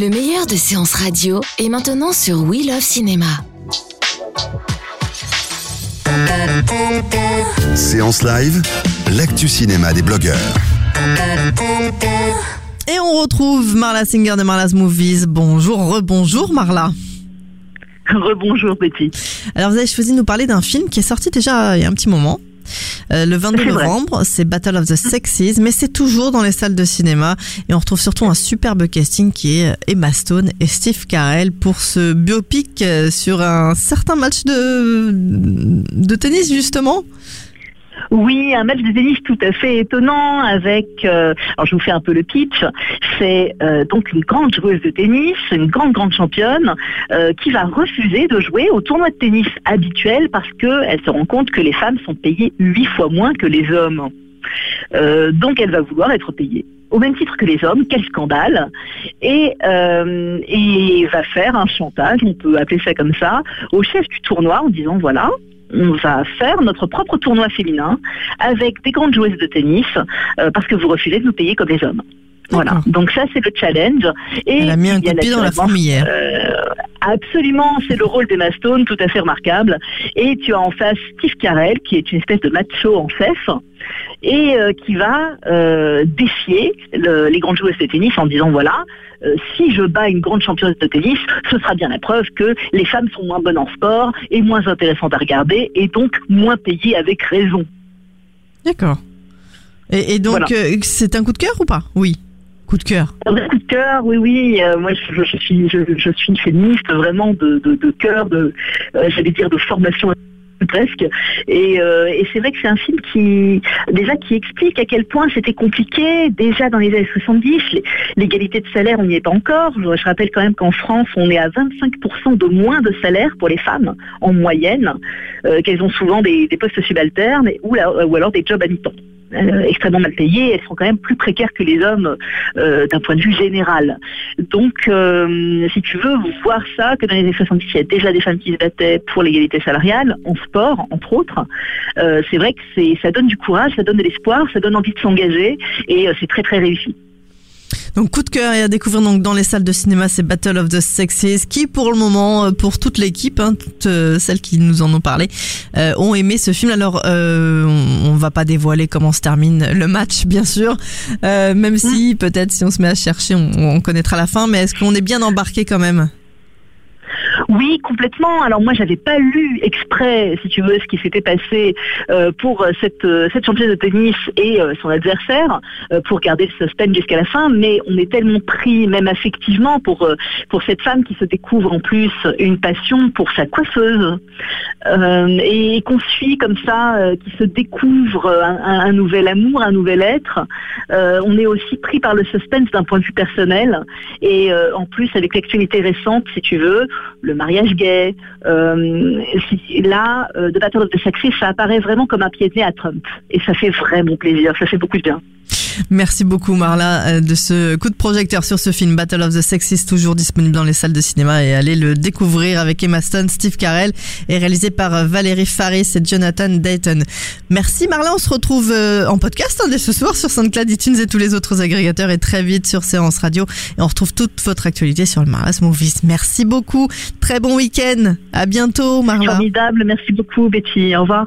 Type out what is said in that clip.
Le meilleur de séances radio est maintenant sur We Love Cinéma. Séance live, l'actu cinéma des blogueurs. Et on retrouve Marla Singer de Marla's Movies. Bonjour, rebonjour Marla. Rebonjour Betty. Alors vous avez choisi de nous parler d'un film qui est sorti déjà il y a un petit moment. Euh, le 22 C'est vrai. novembre, c'est Battle of the Sexes, mais c'est toujours dans les salles de cinéma et on retrouve surtout un superbe casting qui est Emma Stone et Steve Carell pour ce biopic euh, sur un certain match de, de tennis justement. Oui, un match de tennis tout à fait étonnant avec, euh, alors je vous fais un peu le pitch, c'est euh, donc une grande joueuse de tennis, une grande grande championne, euh, qui va refuser de jouer au tournoi de tennis habituel parce qu'elle se rend compte que les femmes sont payées huit fois moins que les hommes. Donc elle va vouloir être payée au même titre que les hommes, quel scandale, et, et va faire un chantage, on peut appeler ça comme ça, au chef du tournoi en disant voilà, on va faire notre propre tournoi féminin avec des grandes joueuses de tennis euh, parce que vous refusez de nous payer comme les hommes. Voilà, donc ça c'est le challenge. Et Elle a mis un coup de pied dans la fourmilière. euh, absolument, c'est le rôle d'Emma Stone, tout à fait remarquable. Et tu as en face Steve Carell, qui est une espèce de macho en chef, et euh, qui va euh, défier le- les grandes joueuses de tennis en disant voilà, euh, si je bats une grande championne de tennis, ce sera bien la preuve que les femmes sont moins bonnes en sport et moins intéressantes à regarder et donc moins payées avec raison. D'accord. Et, et donc Voilà. c'est un coup de cœur ou pas? Oui, coup de cœur. Un coup de cœur, oui, oui. euh, moi, je, je suis, je, je suis une féministe vraiment de, de, de cœur, de, euh, j'allais dire de formation presque. Et, euh, et c'est vrai que c'est un film qui, déjà, qui explique à quel point c'était compliqué. Déjà dans les années 70, les- l'égalité de salaire, on n'y est pas encore. Je, rappelle quand même qu'en France, on est à 25% de moins de salaire pour les femmes en moyenne, euh, qu'elles ont souvent des, postes subalternes ou, ou alors des jobs à mi-temps. Euh, extrêmement mal payées, elles sont quand même plus précaires que les hommes euh, d'un point de vue général. Donc, euh, si tu veux voir ça, que dans les années 70, il y a déjà des femmes qui se battaient pour l'égalité salariale, en sport, entre autres, c'est vrai que ça donne du courage, ça donne de l'espoir, ça donne envie de s'engager, et c'est très très réussi. Donc coup de cœur et à découvrir donc dans les salles de cinéma, c'est Battle of the Sexes qui pour le moment, euh, pour toute l'équipe, hein, toutes euh, celles qui nous en ont parlé, euh, ont aimé ce film. Alors euh, on, on va pas dévoiler comment se termine le match, bien sûr, euh, même si peut-être si on se met à chercher, on, on connaîtra la fin. Mais est-ce qu'on est bien embarqué quand même? Oui, complètement. Alors moi, j'avais pas lu exprès, si tu veux, ce qui s'était passé euh, pour cette, euh, championne de tennis et euh, son adversaire, pour garder le suspense jusqu'à la fin. Mais on est tellement pris, même affectivement, pour pour cette femme qui se découvre en plus une passion pour sa coiffeuse et qu'on suit comme ça, qui se découvre un, un- nouvel amour, un nouvel être. On est aussi pris par le suspense d'un point de vue personnel et en plus avec l'actualité récente, si tu veux, le mariage gay. Euh, là, euh, The Battle of the ça apparaît vraiment comme un pied de nez à Trump. Et ça fait vraiment plaisir, ça fait beaucoup de bien. Merci beaucoup Marla euh, de ce coup de projecteur sur ce film Battle of the Sexes, toujours disponible dans les salles de cinéma et allez le découvrir avec Emma Stone, Steve Carell et réalisé par euh, Valérie Faris et Jonathan Dayton. Merci Marla, on se retrouve euh, en podcast hein, dès ce soir sur SoundCloud, iTunes et tous les autres agrégateurs et très vite sur Séance Radio et on retrouve toute votre actualité sur le Marla's Movies. Merci beaucoup, très bon week-end, à bientôt Marla. Formidable, merci beaucoup Betty, au revoir.